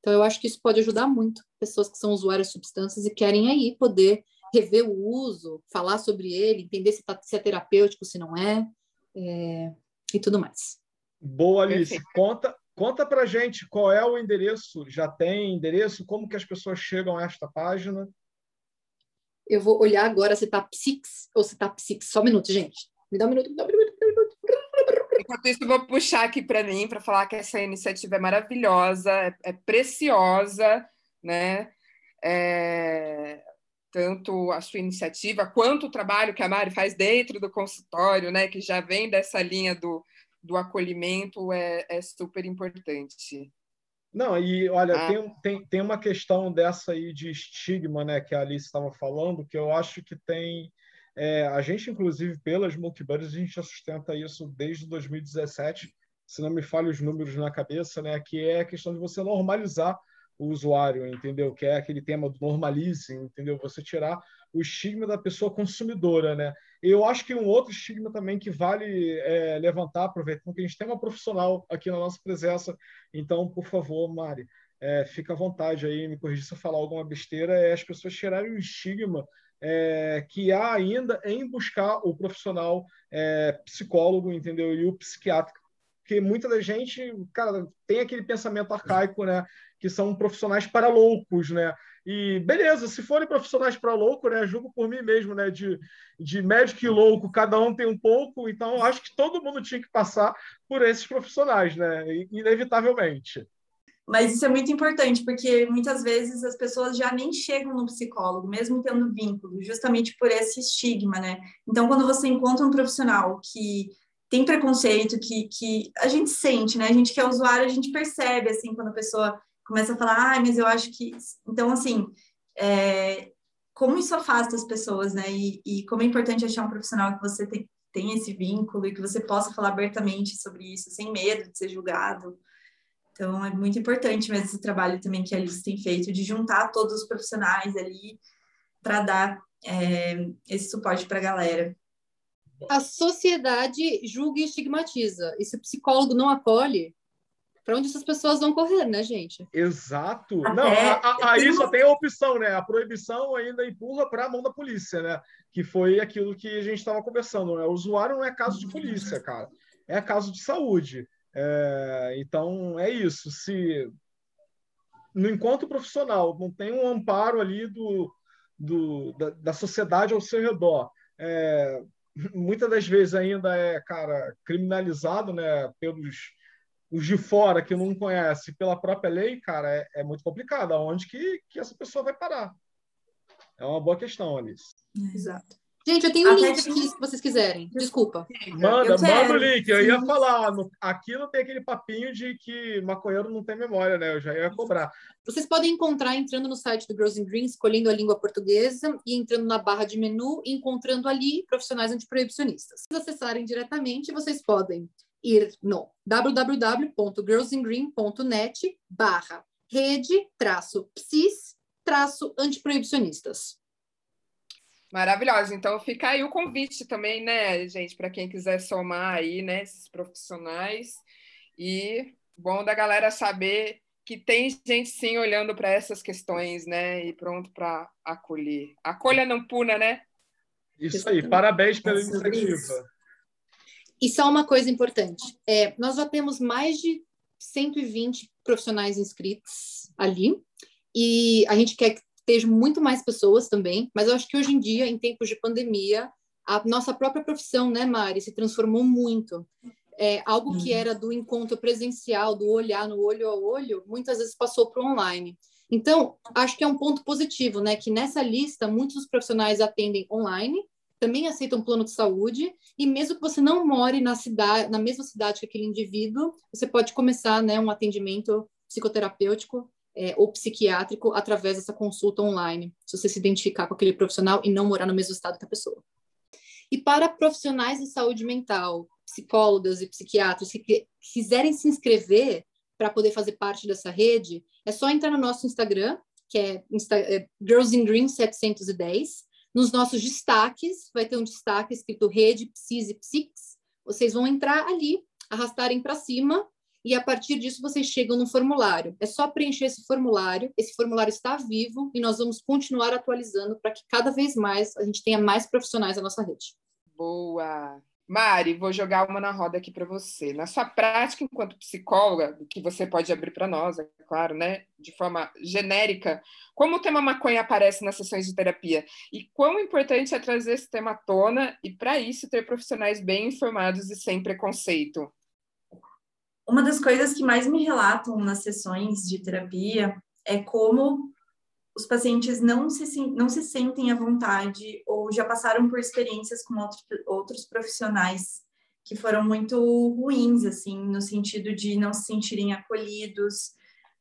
Então, eu acho que isso pode ajudar muito pessoas que são usuárias de substâncias e querem aí poder rever o uso, falar sobre ele, entender se, tá, se é terapêutico, se não é, é, e tudo mais. Boa, Alice. Perfeito. Conta, conta para gente qual é o endereço. Já tem endereço? Como que as pessoas chegam a esta página? Eu vou olhar agora se está Psix ou se está Psix. Só um minuto, gente. Me dá um minuto, me dá um minuto. Enquanto isso, eu vou puxar aqui para mim para falar que essa iniciativa é maravilhosa, é, é preciosa, né? É, tanto a sua iniciativa quanto o trabalho que a Mari faz dentro do consultório, né, que já vem dessa linha do, do acolhimento, é, é super importante. Não, e olha, ah. tem, tem, tem uma questão dessa aí de estigma, né, que a Alice estava falando, que eu acho que tem. É, a gente, inclusive, pelas multibuddies, a gente já sustenta isso desde 2017, se não me falha os números na cabeça, né, que é a questão de você normalizar o usuário, entendeu? Que é aquele tema do normalizing, entendeu? Você tirar o estigma da pessoa consumidora, né? Eu acho que um outro estigma também que vale é, levantar, aproveitando que a gente tem uma profissional aqui na nossa presença, então, por favor, Mari, é, fica à vontade aí, me corrija se eu falar alguma besteira, é as pessoas tirarem o estigma é, que há ainda em buscar o profissional é, psicólogo, entendeu? E o psiquiátrico. Porque muita da gente, cara, tem aquele pensamento arcaico, né? Que são profissionais para loucos, né? E beleza, se forem profissionais para louco, né? Julgo por mim mesmo, né? De, de médico e louco, cada um tem um pouco, então acho que todo mundo tinha que passar por esses profissionais, né? Inevitavelmente. Mas isso é muito importante, porque muitas vezes as pessoas já nem chegam no psicólogo, mesmo tendo vínculo, justamente por esse estigma, né? Então, quando você encontra um profissional que tem preconceito, que, que a gente sente, né? A gente que é usuário, a gente percebe, assim, quando a pessoa começa a falar, ah, mas eu acho que... Então, assim, é... como isso afasta as pessoas, né? E, e como é importante achar um profissional que você tem, tem esse vínculo e que você possa falar abertamente sobre isso, sem medo de ser julgado. Então, é muito importante mesmo esse trabalho também que a Alice tem feito, de juntar todos os profissionais ali para dar é, esse suporte para a galera. A sociedade julga e estigmatiza. E se o psicólogo não acolhe, para onde essas pessoas vão correr, né, gente? Exato. Até, não, a, a, aí só tem a opção, né? A proibição ainda empurra para a mão da polícia, né? Que foi aquilo que a gente estava conversando. Né? O usuário não é caso de polícia, cara. É caso de saúde. É, então, é isso. Se no encontro profissional não tem um amparo ali do, do da, da, sociedade ao seu redor, é, muitas das vezes ainda é, cara, criminalizado, né, pelos os de fora que não conhece pela própria lei, cara, é, é muito complicado. Aonde que, que essa pessoa vai parar? É uma boa questão, Alice. Exato. Gente, eu tenho um link aqui se vocês quiserem. Desculpa. Manda, manda o link. Eu ia falar, no, aqui não tem aquele papinho de que maconheiro não tem memória, né? Eu já ia cobrar. Vocês podem encontrar entrando no site do Girls in Green, escolhendo a língua portuguesa e entrando na barra de menu encontrando ali profissionais antiproibicionistas. Se acessarem diretamente, vocês podem ir no www.girlsingreen.net barra rede traço psis traço antiproibicionistas. Maravilhosa. Então fica aí o convite também, né, gente, para quem quiser somar aí, né, esses profissionais. E bom da galera saber que tem gente sim olhando para essas questões, né, e pronto para acolher. Acolha não puna, né? Isso aí. Parabéns pela iniciativa. E só uma coisa importante, é, nós já temos mais de 120 profissionais inscritos ali, e a gente quer que estejam muito mais pessoas também, mas eu acho que hoje em dia, em tempos de pandemia, a nossa própria profissão, né, Mari, se transformou muito. É, algo uhum. que era do encontro presencial, do olhar no olho a olho, muitas vezes passou para o online. Então, acho que é um ponto positivo, né, que nessa lista muitos dos profissionais atendem online, também aceitam plano de saúde e mesmo que você não more na cidade, na mesma cidade que aquele indivíduo, você pode começar, né, um atendimento psicoterapêutico é, ou psiquiátrico através dessa consulta online, se você se identificar com aquele profissional e não morar no mesmo estado que a pessoa. E para profissionais de saúde mental, psicólogas e psiquiatras que quiserem se inscrever para poder fazer parte dessa rede, é só entrar no nosso Instagram, que é, Insta é Girls in Green 710. Nos nossos destaques, vai ter um destaque escrito Rede Psis e Psics. Vocês vão entrar ali, arrastarem para cima e a partir disso vocês chegam no formulário. É só preencher esse formulário, esse formulário está vivo e nós vamos continuar atualizando para que cada vez mais a gente tenha mais profissionais na nossa rede. Boa! Mari, vou jogar uma na roda aqui para você. Na sua prática enquanto psicóloga, que você pode abrir para nós, é claro, né, de forma genérica, como o tema maconha aparece nas sessões de terapia? E quão importante é trazer esse tema à tona e para isso ter profissionais bem informados e sem preconceito? Uma das coisas que mais me relatam nas sessões de terapia é como os pacientes não se, não se sentem à vontade ou já passaram por experiências com outros, outros profissionais que foram muito ruins, assim, no sentido de não se sentirem acolhidos,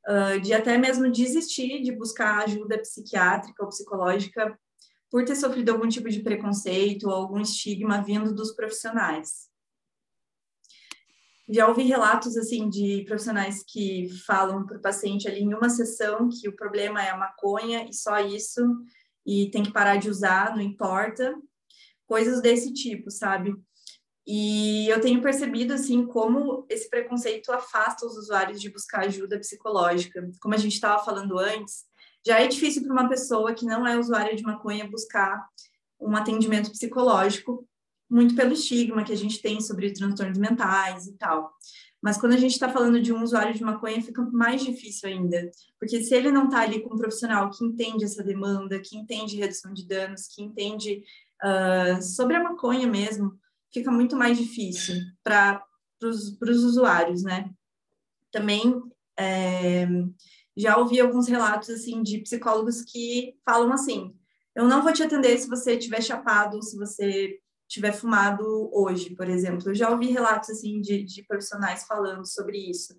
uh, de até mesmo desistir de buscar ajuda psiquiátrica ou psicológica por ter sofrido algum tipo de preconceito ou algum estigma vindo dos profissionais. Já ouvi relatos assim de profissionais que falam para o paciente ali em uma sessão que o problema é a maconha e só isso, e tem que parar de usar, não importa. Coisas desse tipo, sabe? E eu tenho percebido, assim, como esse preconceito afasta os usuários de buscar ajuda psicológica. Como a gente estava falando antes, já é difícil para uma pessoa que não é usuária de maconha buscar um atendimento psicológico, muito pelo estigma que a gente tem sobre transtornos mentais e tal. Mas quando a gente está falando de um usuário de maconha, fica mais difícil ainda, porque se ele não está ali com um profissional que entende essa demanda, que entende redução de danos, que entende uh, sobre a maconha mesmo, fica muito mais difícil para os usuários, né? Também é, já ouvi alguns relatos assim de psicólogos que falam assim: eu não vou te atender se você estiver chapado, se você tiver fumado hoje, por exemplo. Eu já ouvi relatos assim de, de profissionais falando sobre isso.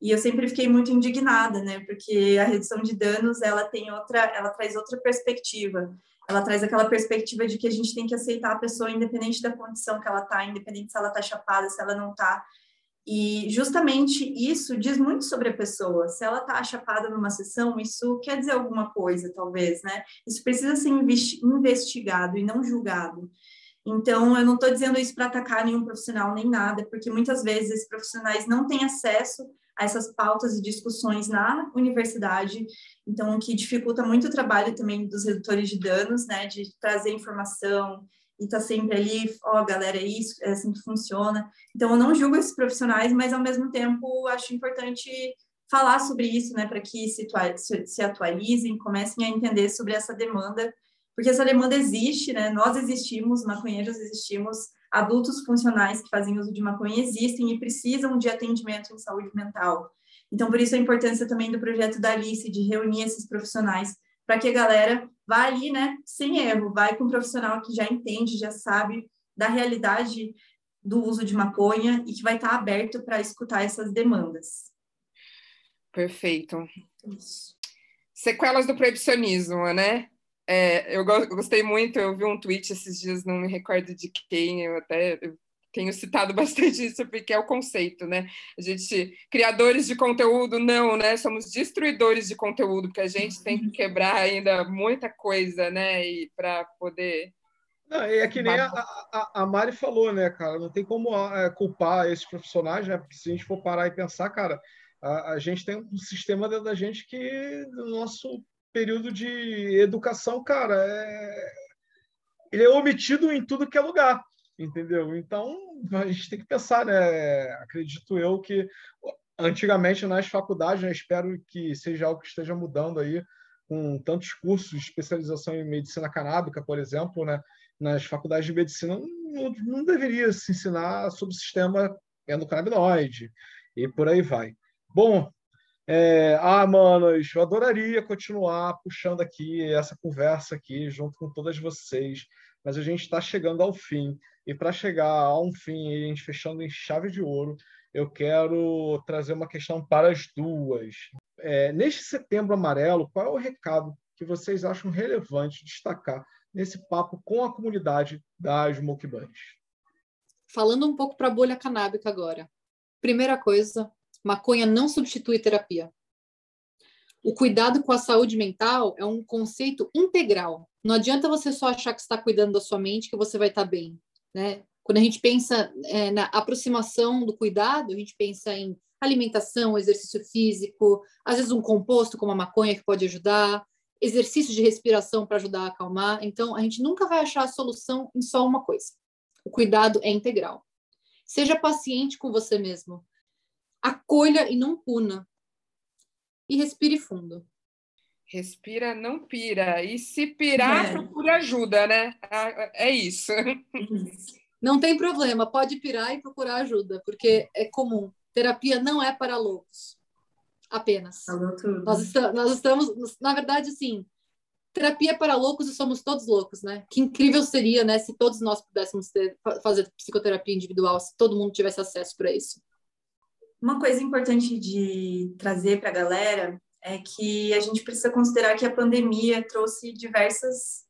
E eu sempre fiquei muito indignada, né? Porque a redução de danos, ela tem outra, ela traz outra perspectiva. Ela traz aquela perspectiva de que a gente tem que aceitar a pessoa independente da condição que ela tá, independente se ela tá chapada, se ela não tá. E justamente isso diz muito sobre a pessoa. Se ela está chapada numa sessão, isso quer dizer alguma coisa, talvez, né? Isso precisa ser investigado e não julgado. Então, eu não estou dizendo isso para atacar nenhum profissional nem nada, porque muitas vezes esses profissionais não têm acesso a essas pautas e discussões na universidade, então o que dificulta muito o trabalho também dos redutores de danos, né, de trazer informação, e tá sempre ali, ó, oh, galera, é isso, é assim que funciona. Então, eu não julgo esses profissionais, mas ao mesmo tempo acho importante falar sobre isso, né, para que se, se atualizem, comecem a entender sobre essa demanda, porque essa demanda existe, né, nós existimos, maconheiros existimos, adultos funcionais que fazem uso de maconha existem e precisam de atendimento em saúde mental. Então, por isso a importância também do projeto da Alice, de reunir esses profissionais para que a galera vá ali, né, sem erro, vai com um profissional que já entende, já sabe da realidade do uso de maconha e que vai estar aberto para escutar essas demandas. Perfeito. Isso. Sequelas do proibicionismo, né? É, eu gostei muito, eu vi um tweet esses dias, não me recordo de quem, eu até eu tenho citado [laughs] bastante isso porque é o conceito, né? A gente, criadores de conteúdo, não, né? Somos destruidores de conteúdo, porque a gente tem que quebrar ainda muita coisa, né? E para poder. Não, é que nem a, a, a, Mari falou, né, cara? Não tem como é, culpar esses profissionais, né? Porque se a gente for parar e pensar, cara, a, a gente tem um sistema dentro da gente que, no nosso período de educação, cara, é... ele é omitido em tudo que é lugar entendeu? Então, a gente tem que pensar, né? Acredito eu que antigamente nas faculdades, né, espero que seja algo que esteja mudando aí, com tantos cursos de especialização em medicina canábica, por exemplo, né? nas faculdades de medicina não, não deveria se ensinar sobre o sistema endocannabinoide e por aí vai. Bom, é, ah, manos, eu adoraria continuar puxando aqui essa conversa aqui junto com todas vocês, mas a gente está chegando ao fim. E para chegar a um fim, a gente fechando em chave de ouro, eu quero trazer uma questão para as duas. É, neste setembro amarelo, qual é o recado que vocês acham relevante destacar nesse papo com a comunidade das Smoke Falando um pouco para a bolha canábica agora. Primeira coisa, maconha não substitui terapia. O cuidado com a saúde mental é um conceito integral. Não adianta você só achar que está cuidando da sua mente que você vai estar bem. Né? Quando a gente pensa é, na aproximação do cuidado, a gente pensa em alimentação, exercício físico, às vezes um composto como a maconha que pode ajudar, exercício de respiração para ajudar a acalmar. Então, a gente nunca vai achar a solução em só uma coisa. O cuidado é integral. Seja paciente com você mesmo. Acolha e não puna. E respire fundo. Respira, não pira. E se pirar, é. procura ajuda, né? É isso. [laughs] Não tem problema, pode pirar e procurar ajuda, porque é comum. Terapia não é para loucos. Apenas. Nós, estamos, nós estamos, na verdade, sim. Terapia é para loucos e somos todos loucos, né? Que incrível seria, né, se todos nós pudéssemos ter, fazer psicoterapia individual, se todo mundo tivesse acesso para isso. Uma coisa importante de trazer para a galera é que a gente precisa considerar que a pandemia trouxe diversos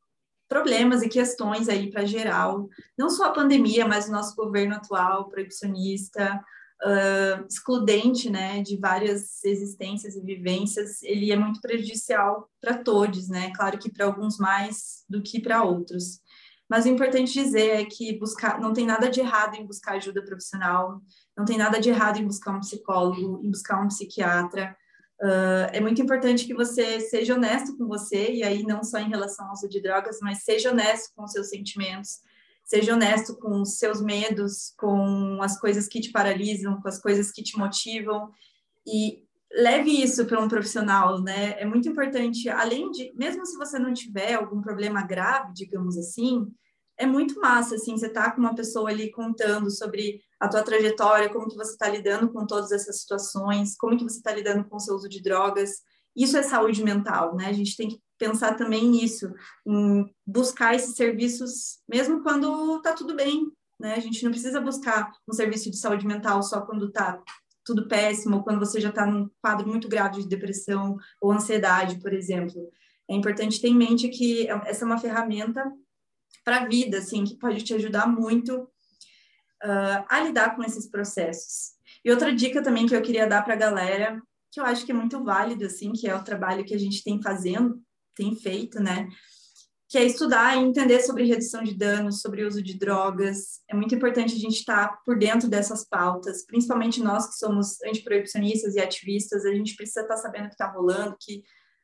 problemas e questões aí para geral, não só a pandemia, mas o nosso governo atual proibicionista, uh, excludente, né, de várias existências e vivências, ele é muito prejudicial para todos, né? Claro que para alguns mais do que para outros. Mas o importante dizer é que buscar, não tem nada de errado em buscar ajuda profissional, não tem nada de errado em buscar um psicólogo, em buscar um psiquiatra. Uh, é muito importante que você seja honesto com você, e aí não só em relação ao uso de drogas, mas seja honesto com os seus sentimentos, seja honesto com os seus medos, com as coisas que te paralisam, com as coisas que te motivam, e leve isso para um profissional, né? É muito importante, além de, mesmo se você não tiver algum problema grave, digamos assim, é muito massa, assim, você tá com uma pessoa ali contando sobre a tua trajetória, como que você está lidando com todas essas situações, como que você está lidando com o seu uso de drogas. Isso é saúde mental, né? A gente tem que pensar também nisso, em buscar esses serviços, mesmo quando tá tudo bem, né? A gente não precisa buscar um serviço de saúde mental só quando tá tudo péssimo, ou quando você já está num quadro muito grave de depressão ou ansiedade, por exemplo. É importante ter em mente que essa é uma ferramenta para a vida, assim, que pode te ajudar muito uh, a lidar com esses processos. E outra dica também que eu queria dar para a galera, que eu acho que é muito válido, assim, que é o trabalho que a gente tem fazendo, tem feito, né? Que é estudar e entender sobre redução de danos, sobre uso de drogas. É muito importante a gente estar tá por dentro dessas pautas, principalmente nós que somos antiproibicionistas e ativistas, a gente precisa estar tá sabendo o que está rolando, que,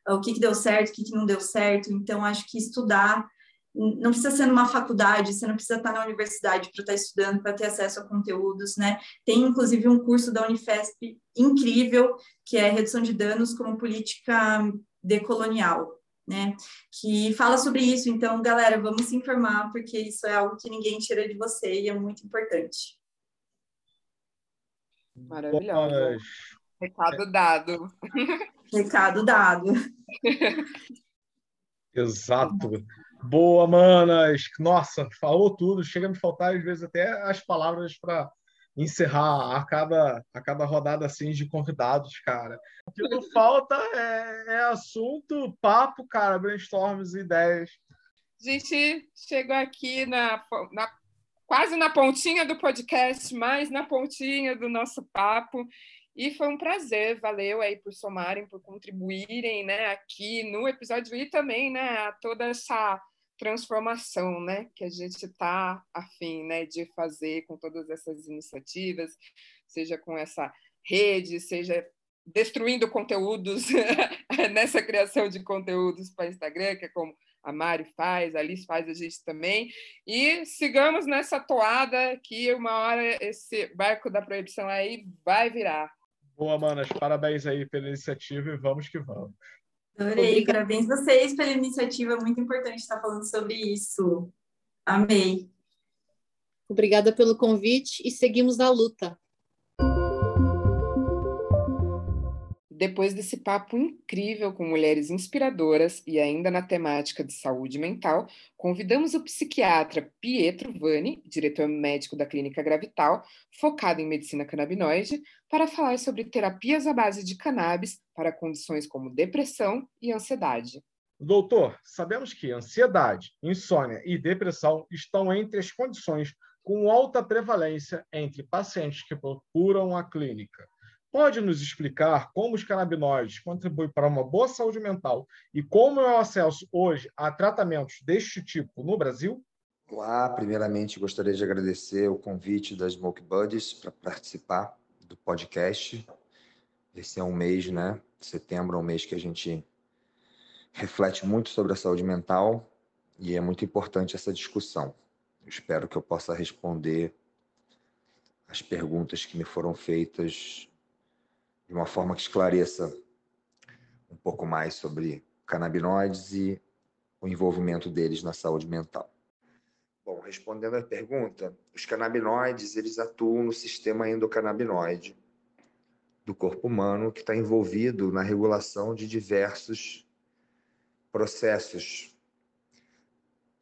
o que, que deu certo, o que, que não deu certo. Então, acho que estudar não precisa ser numa faculdade, você não precisa estar na universidade para estar estudando, para ter acesso a conteúdos, né? Tem inclusive um curso da Unifesp incrível, que é Redução de Danos como Política Decolonial, né? Que fala sobre isso. Então, galera, vamos se informar, porque isso é algo que ninguém tira de você e é muito importante. Maravilhoso. Recado dado. Recado dado. [laughs] Exato. Boa, manas! Nossa, falou tudo. Chega a me faltar, às vezes, até as palavras para encerrar a cada, a cada rodada assim de convidados, cara. O que não falta é, é assunto, papo, cara, brainstorms, ideias. A gente chegou aqui na, na quase na pontinha do podcast, mais na pontinha do nosso papo. E foi um prazer, valeu aí por somarem, por contribuírem, né, aqui no episódio e também, né, a toda essa transformação, né, que a gente está afim, né, de fazer com todas essas iniciativas, seja com essa rede, seja destruindo conteúdos [laughs] nessa criação de conteúdos para Instagram, que é como a Mari faz, a Alice faz, a gente também. E sigamos nessa toada que uma hora esse barco da proibição aí vai virar. Boa, manas, parabéns aí pela iniciativa e vamos que vamos. Adorei, Obrigada. parabéns vocês pela iniciativa, muito importante estar falando sobre isso. Amei. Obrigada pelo convite e seguimos na luta. Depois desse papo incrível com mulheres inspiradoras e ainda na temática de saúde mental, convidamos o psiquiatra Pietro Vani, diretor médico da Clínica Gravital, focado em medicina canabinoide, para falar sobre terapias à base de cannabis para condições como depressão e ansiedade. Doutor, sabemos que ansiedade, insônia e depressão estão entre as condições com alta prevalência entre pacientes que procuram a clínica. Pode nos explicar como os canabinoides contribuem para uma boa saúde mental e como é o acesso hoje a tratamentos deste tipo no Brasil? Olá, primeiramente gostaria de agradecer o convite das Smoke Buddies para participar do podcast. Esse é um mês, né? Setembro é um mês que a gente reflete muito sobre a saúde mental e é muito importante essa discussão. Eu espero que eu possa responder as perguntas que me foram feitas de uma forma que esclareça um pouco mais sobre canabinoides e o envolvimento deles na saúde mental. Bom, respondendo à pergunta, os canabinoides eles atuam no sistema endocannabinoide do corpo humano que está envolvido na regulação de diversos processos,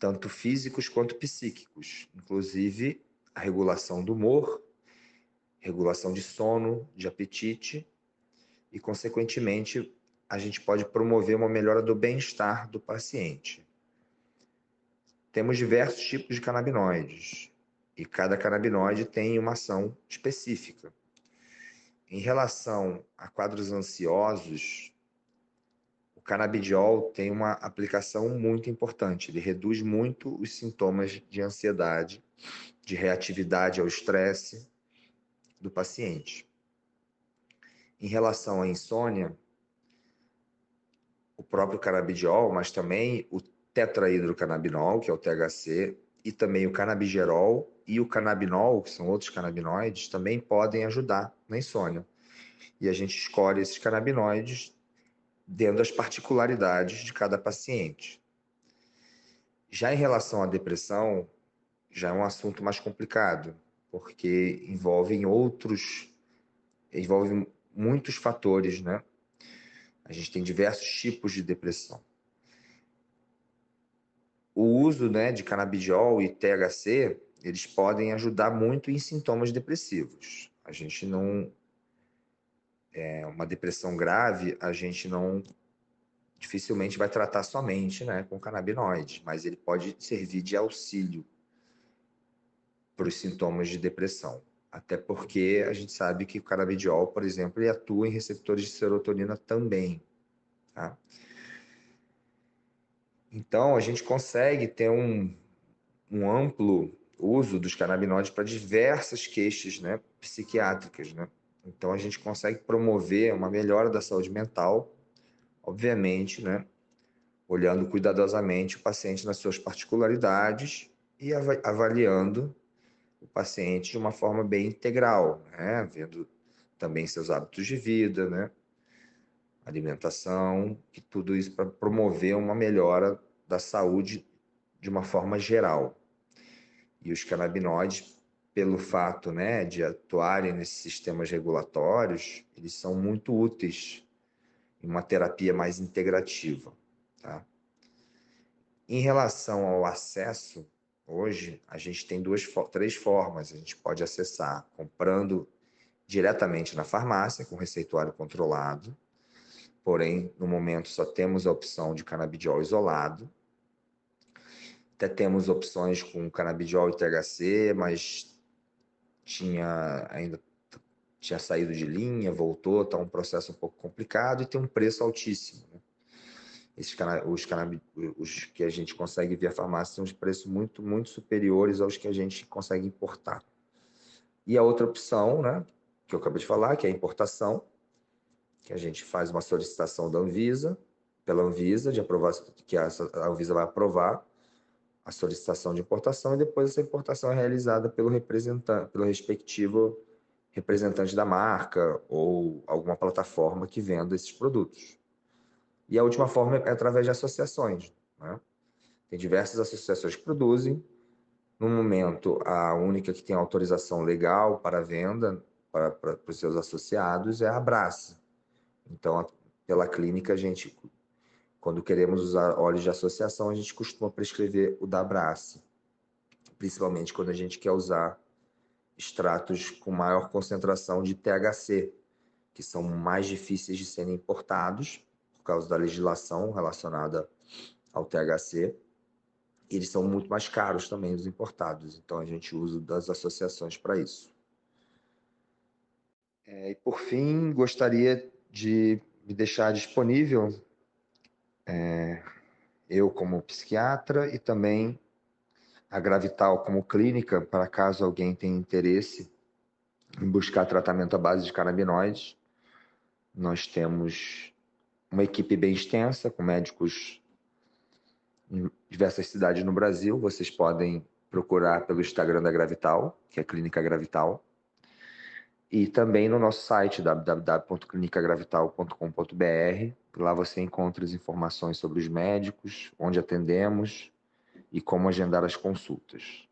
tanto físicos quanto psíquicos, inclusive a regulação do humor, regulação de sono, de apetite e, consequentemente, a gente pode promover uma melhora do bem-estar do paciente. Temos diversos tipos de canabinoides e cada canabinoide tem uma ação específica. em relação a quadros ansiosos, o canabidiol tem uma aplicação muito importante. Ele reduz muito os sintomas de ansiedade, de reatividade ao estresse do paciente. Em relação à insônia, o próprio canabidiol, mas também o tetrahidrocannabinol, que é o THC, e também o canabigerol e o canabinol, que são outros canabinoides, também podem ajudar na insônia. E a gente escolhe esses canabinoides dentro das particularidades de cada paciente. Já em relação à depressão, já é um assunto mais complicado, porque envolve outros, envolve muitos fatores, né? A gente tem diversos tipos de depressão. O uso né, de canabidiol e THC, eles podem ajudar muito em sintomas depressivos. A gente não é, uma depressão grave, a gente não dificilmente vai tratar somente né, com canabinoides, mas ele pode servir de auxílio para os sintomas de depressão. Até porque a gente sabe que o canabidiol, por exemplo, ele atua em receptores de serotonina também. Tá? Então, a gente consegue ter um, um amplo uso dos canabinoides para diversas queixas né, psiquiátricas. Né? Então, a gente consegue promover uma melhora da saúde mental, obviamente, né, olhando cuidadosamente o paciente nas suas particularidades e avaliando o paciente de uma forma bem integral, né, vendo também seus hábitos de vida, né, alimentação, e tudo isso para promover uma melhora da saúde de uma forma geral. E os canabinoides pelo fato né, de atuarem nesses sistemas regulatórios, eles são muito úteis em uma terapia mais integrativa. Tá? Em relação ao acesso, hoje a gente tem duas, três formas. A gente pode acessar comprando diretamente na farmácia, com receituário controlado. Porém, no momento só temos a opção de canabidiol isolado. Até temos opções com canabidiol e THC, mas tinha ainda tinha saído de linha, voltou, está um processo um pouco complicado e tem um preço altíssimo. Esses os, os que a gente consegue via farmácia têm uns preços muito, muito superiores aos que a gente consegue importar. E a outra opção, né, que eu acabei de falar, que é a importação, que a gente faz uma solicitação da Anvisa, pela Anvisa, de aprovar, que a Anvisa vai aprovar, a solicitação de importação e depois essa importação é realizada pelo representante, pelo respectivo representante da marca ou alguma plataforma que venda esses produtos. E a última forma é através de associações. Né? Tem diversas associações que produzem. No momento, a única que tem autorização legal para venda para, para, para os seus associados é a Abraça. Então, pela clínica, a gente quando queremos usar óleos de associação, a gente costuma prescrever o da Brace, principalmente quando a gente quer usar extratos com maior concentração de THC, que são mais difíceis de serem importados por causa da legislação relacionada ao THC. Eles são muito mais caros também os importados, então a gente usa das associações para isso. É, e por fim, gostaria de me deixar disponível é, eu como psiquiatra e também a Gravital como clínica, para caso alguém tenha interesse em buscar tratamento à base de canabinoides. Nós temos uma equipe bem extensa, com médicos em diversas cidades no Brasil. Vocês podem procurar pelo Instagram da Gravital, que é Clínica Gravital, e também no nosso site www.clinicagravital.com.br, Lá você encontra as informações sobre os médicos, onde atendemos e como agendar as consultas.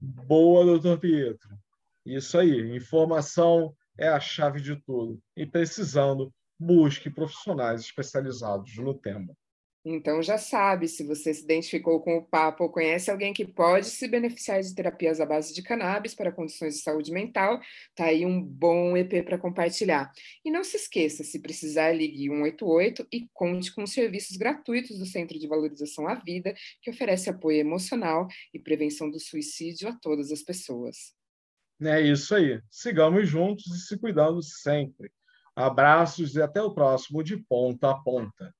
Boa, doutor Pietro. Isso aí, informação é a chave de tudo. E precisando, busque profissionais especializados no tema. Então já sabe, se você se identificou com o papo ou conhece alguém que pode se beneficiar de terapias à base de cannabis para condições de saúde mental, tá aí um bom EP para compartilhar. E não se esqueça, se precisar, ligue 188 e conte com os serviços gratuitos do Centro de Valorização à Vida, que oferece apoio emocional e prevenção do suicídio a todas as pessoas. É isso aí. Sigamos juntos e se cuidando sempre. Abraços e até o próximo de ponta a ponta.